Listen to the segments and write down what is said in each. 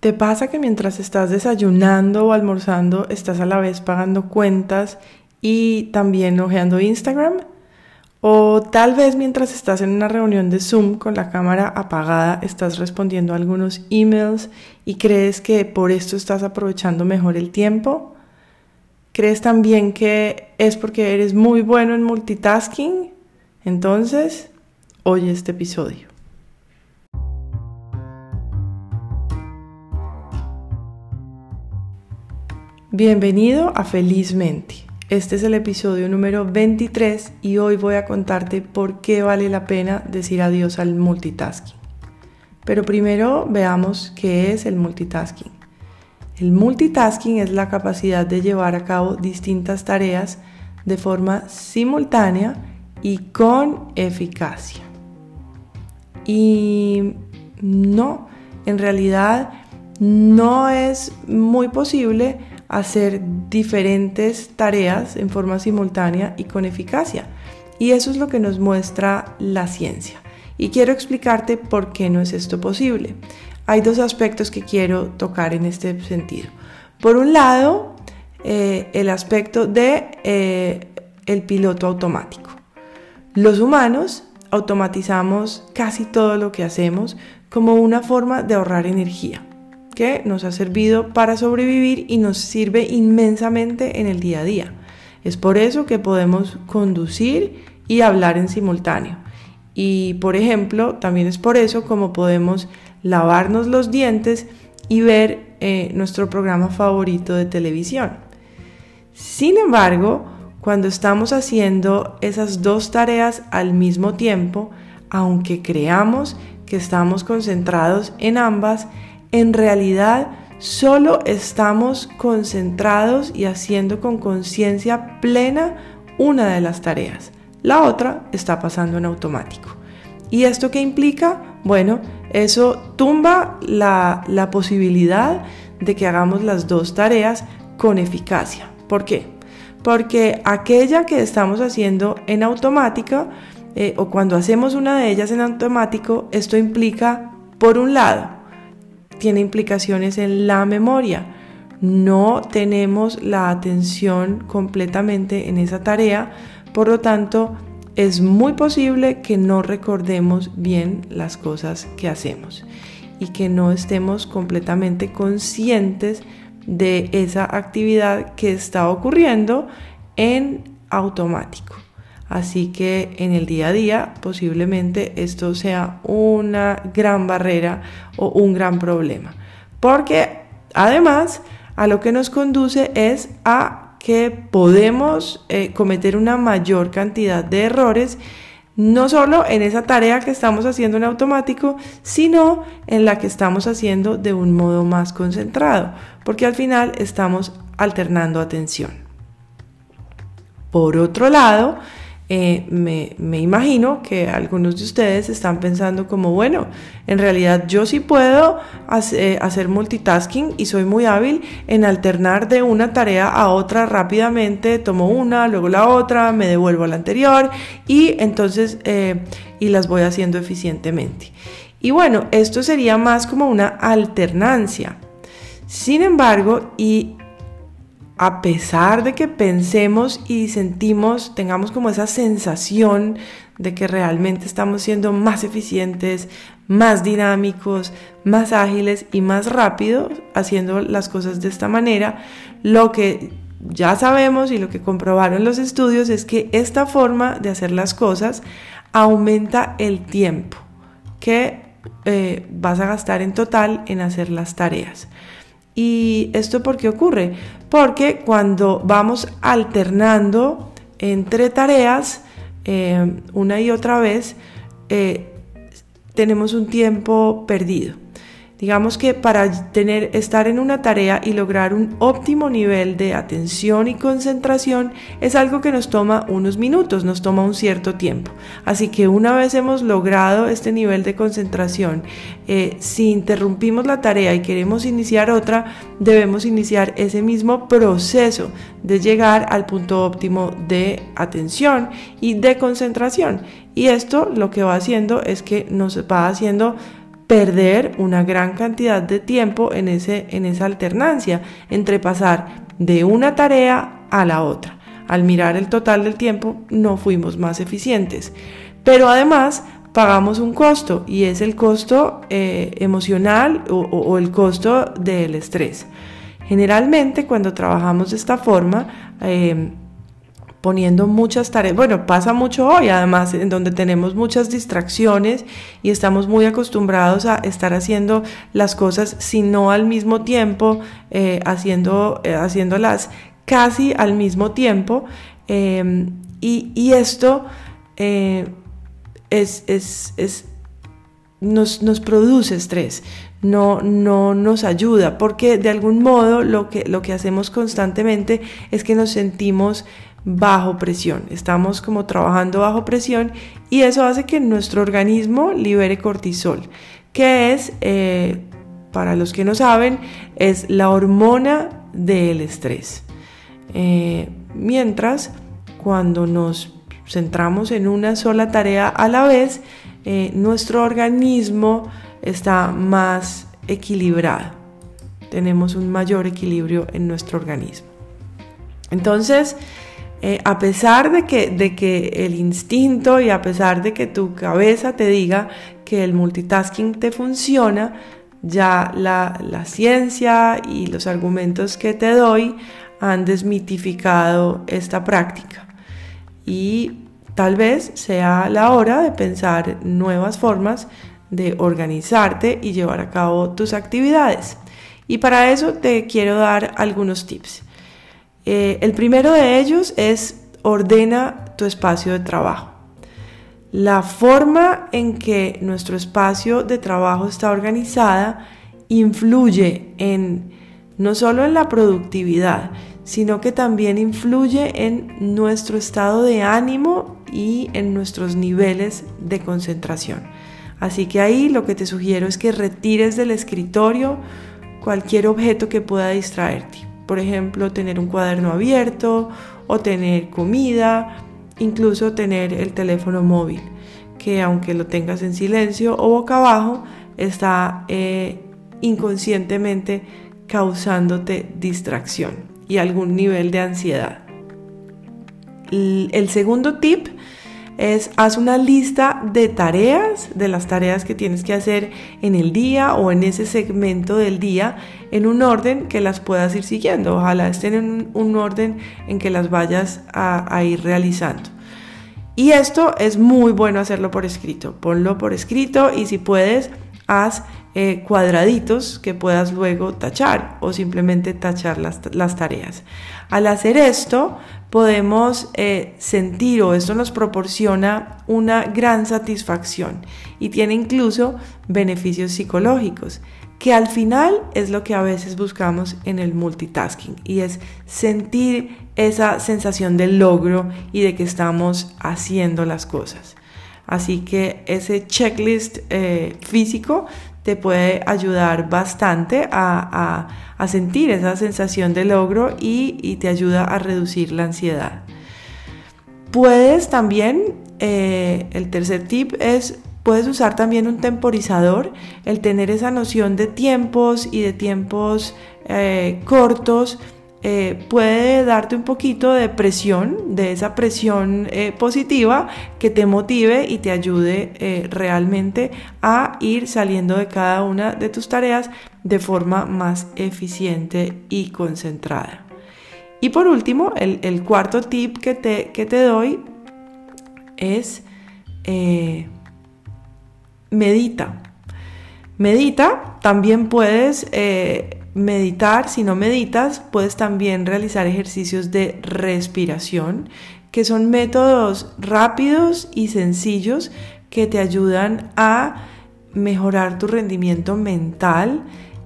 ¿Te pasa que mientras estás desayunando o almorzando estás a la vez pagando cuentas y también hojeando Instagram? O tal vez mientras estás en una reunión de Zoom con la cámara apagada estás respondiendo algunos emails y crees que por esto estás aprovechando mejor el tiempo. ¿Crees también que es porque eres muy bueno en multitasking? Entonces, oye este episodio. Bienvenido a Felizmente. Este es el episodio número 23 y hoy voy a contarte por qué vale la pena decir adiós al multitasking. Pero primero veamos qué es el multitasking. El multitasking es la capacidad de llevar a cabo distintas tareas de forma simultánea y con eficacia. Y no, en realidad no es muy posible hacer diferentes tareas en forma simultánea y con eficacia. Y eso es lo que nos muestra la ciencia. Y quiero explicarte por qué no es esto posible. Hay dos aspectos que quiero tocar en este sentido. Por un lado, eh, el aspecto de eh, el piloto automático. Los humanos automatizamos casi todo lo que hacemos como una forma de ahorrar energía que nos ha servido para sobrevivir y nos sirve inmensamente en el día a día. Es por eso que podemos conducir y hablar en simultáneo. Y por ejemplo, también es por eso como podemos lavarnos los dientes y ver eh, nuestro programa favorito de televisión. Sin embargo, cuando estamos haciendo esas dos tareas al mismo tiempo, aunque creamos que estamos concentrados en ambas, en realidad solo estamos concentrados y haciendo con conciencia plena una de las tareas. La otra está pasando en automático. ¿Y esto qué implica? Bueno, eso tumba la, posibilidad de que hagamos las dos tareas con eficacia. ¿Por qué? Porque aquella que estamos haciendo en automática eh, o cuando hacemos una de ellas en automático, esto implica, por un lado, tiene implicaciones en la memoria. No tenemos la atención completamente en esa tarea, por lo tanto es muy posible que no recordemos bien las cosas que hacemos y que no estemos completamente conscientes de esa actividad que está ocurriendo en automático. Así que en el día a día posiblemente esto sea una gran barrera o un gran problema. Porque además a lo que nos conduce es a que podemos eh, cometer una mayor cantidad de errores no solo en esa tarea que estamos haciendo en automático, sino en la que estamos haciendo de un modo más concentrado, porque al final estamos alternando atención. Por otro lado, eh, me, imagino que algunos de ustedes están pensando como, bueno, en realidad yo sí puedo eh, hacer multitasking y soy muy hábil en alternar de una tarea a otra rápidamente, tomo una, luego la otra, me devuelvo a la anterior y entonces, eh, y las voy haciendo eficientemente. Y bueno, esto sería más como una alternancia. Sin embargo, y a pesar de que pensemos y sentimos, tengamos como esa sensación de que realmente estamos siendo más eficientes, más dinámicos, más ágiles y más rápidos haciendo las cosas de esta manera, lo que ya sabemos y lo que comprobaron los estudios es que esta forma de hacer las cosas aumenta el tiempo que eh, vas a gastar en total en hacer las tareas. ¿Y esto por qué ocurre? Porque cuando vamos alternando entre tareas eh, una y otra vez, eh, tenemos un tiempo perdido. Digamos que para tener, estar en una tarea y lograr un óptimo nivel de atención y concentración es algo que nos toma unos minutos, nos toma un cierto tiempo. Así que una vez hemos logrado este nivel de concentración, eh, si interrumpimos la tarea y queremos iniciar otra, debemos iniciar ese mismo proceso de llegar al punto óptimo de atención y de concentración. Y esto lo que va haciendo es que nos va haciendo perder una gran cantidad de tiempo en, ese, en esa alternancia entre pasar de una tarea a la otra. Al mirar el total del tiempo no fuimos más eficientes. Pero además pagamos un costo y es el costo eh, emocional o, el costo del estrés. Generalmente cuando trabajamos de esta forma, eh, poniendo muchas tareas. Bueno, pasa mucho hoy, además, en donde tenemos muchas distracciones y estamos muy acostumbrados a estar haciendo las cosas, si no al mismo tiempo, eh, haciendo, eh, haciéndolas casi al mismo tiempo. Em, y, esto eh, es, es, nos, nos, produce estrés, no, no nos ayuda, porque de algún modo lo que, lo que hacemos constantemente es que nos sentimos bajo presión. Estamos como trabajando bajo presión y eso hace que nuestro organismo libere cortisol, que es, eh, para los que no saben, es la hormona del estrés. Eh, mientras, cuando nos centramos en una sola tarea a la vez, eh, nuestro organismo está más equilibrado. Tenemos un mayor equilibrio en nuestro organismo. Entonces, eh, a pesar de que, de que el instinto y a pesar de que tu cabeza te diga que el multitasking te funciona, ya la, la ciencia y los argumentos que te doy han desmitificado esta práctica. Y tal vez sea la hora de pensar nuevas formas de organizarte y llevar a cabo tus actividades. Y para eso te quiero dar algunos tips. Eh, el primero de ellos es ordena tu espacio de trabajo. La forma en que nuestro espacio de trabajo está organizada influye en no solo en la productividad, sino que también influye en nuestro estado de ánimo y en nuestros niveles de concentración. Así que ahí lo que te sugiero es que retires del escritorio cualquier objeto que pueda distraerte. Por ejemplo, tener un cuaderno abierto o tener comida, incluso tener el teléfono móvil, que aunque lo tengas en silencio o boca abajo, está eh, inconscientemente causándote distracción y algún nivel de ansiedad. El segundo tip es haz una lista de tareas, de las tareas que tienes que hacer en el día o en ese segmento del día, en un orden que las puedas ir siguiendo. Ojalá estén en un, orden en que las vayas a, ir realizando. Y esto es muy bueno hacerlo por escrito. Ponlo por escrito y si puedes, haz eh, cuadraditos que puedas luego tachar o simplemente tachar las, las tareas. Al hacer esto, podemos eh, sentir o esto nos proporciona una gran satisfacción y tiene incluso beneficios psicológicos, que al final es lo que a veces buscamos en el multitasking y es sentir esa sensación de logro y de que estamos haciendo las cosas. Así que ese checklist eh, físico te puede ayudar bastante a, sentir esa sensación de logro y, te ayuda a reducir la ansiedad. Puedes también, eh, el tercer tip es, puedes usar también un temporizador, el tener esa noción de tiempos y de tiempos eh, cortos eh, puede darte un poquito de presión, de esa presión eh, positiva que te motive y te ayude eh, realmente a ir saliendo de cada una de tus tareas de forma más eficiente y concentrada. Y por último, el, cuarto tip que te, que te doy es medita. Medita, también puedes meditar, si no meditas, puedes también realizar ejercicios de respiración, que son métodos rápidos y sencillos que te ayudan a mejorar tu rendimiento mental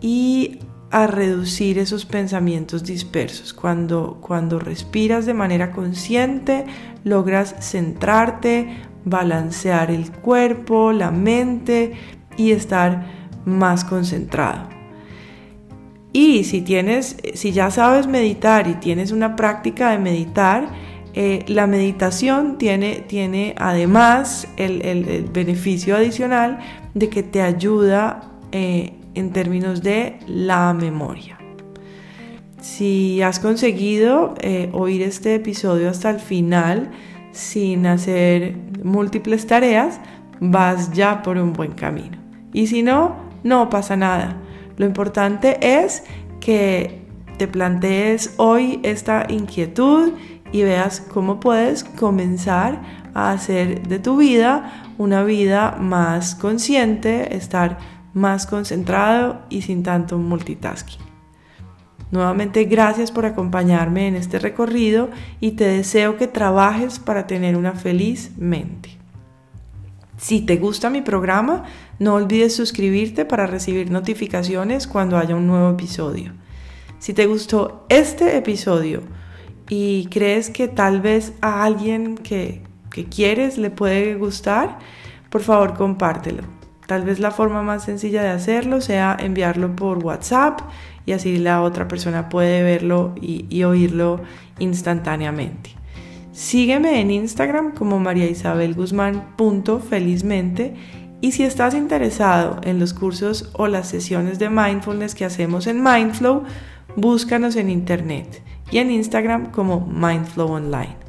y a reducir esos pensamientos dispersos. Cuando, cuando respiras de manera consciente, logras centrarte, balancear el cuerpo, la mente y estar más concentrado. Y si tienes, si ya sabes meditar y tienes una práctica de meditar, eh, la meditación tiene, tiene además el, beneficio adicional de que te ayuda eh, en términos de la memoria. Si has conseguido eh, oír este episodio hasta el final sin hacer múltiples tareas, vas ya por un buen camino. Y si no, no pasa nada. Lo importante es que te plantees hoy esta inquietud y veas cómo puedes comenzar a hacer de tu vida una vida más consciente, estar más concentrado y sin tanto multitasking. Nuevamente gracias por acompañarme en este recorrido y te deseo que trabajes para tener una feliz mente. Si te gusta mi programa, no olvides suscribirte para recibir notificaciones cuando haya un nuevo episodio. Si te gustó este episodio y crees que tal vez a alguien que, que quieres le puede gustar, por favor compártelo. Tal vez la forma más sencilla de hacerlo sea enviarlo por WhatsApp y así la otra persona puede verlo y, oírlo instantáneamente. Sígueme en Instagram como María Isabel Guzmán felizmente y si estás interesado en los cursos o las sesiones de mindfulness que hacemos en Mindflow, búscanos en internet y en Instagram como Mindflow Online.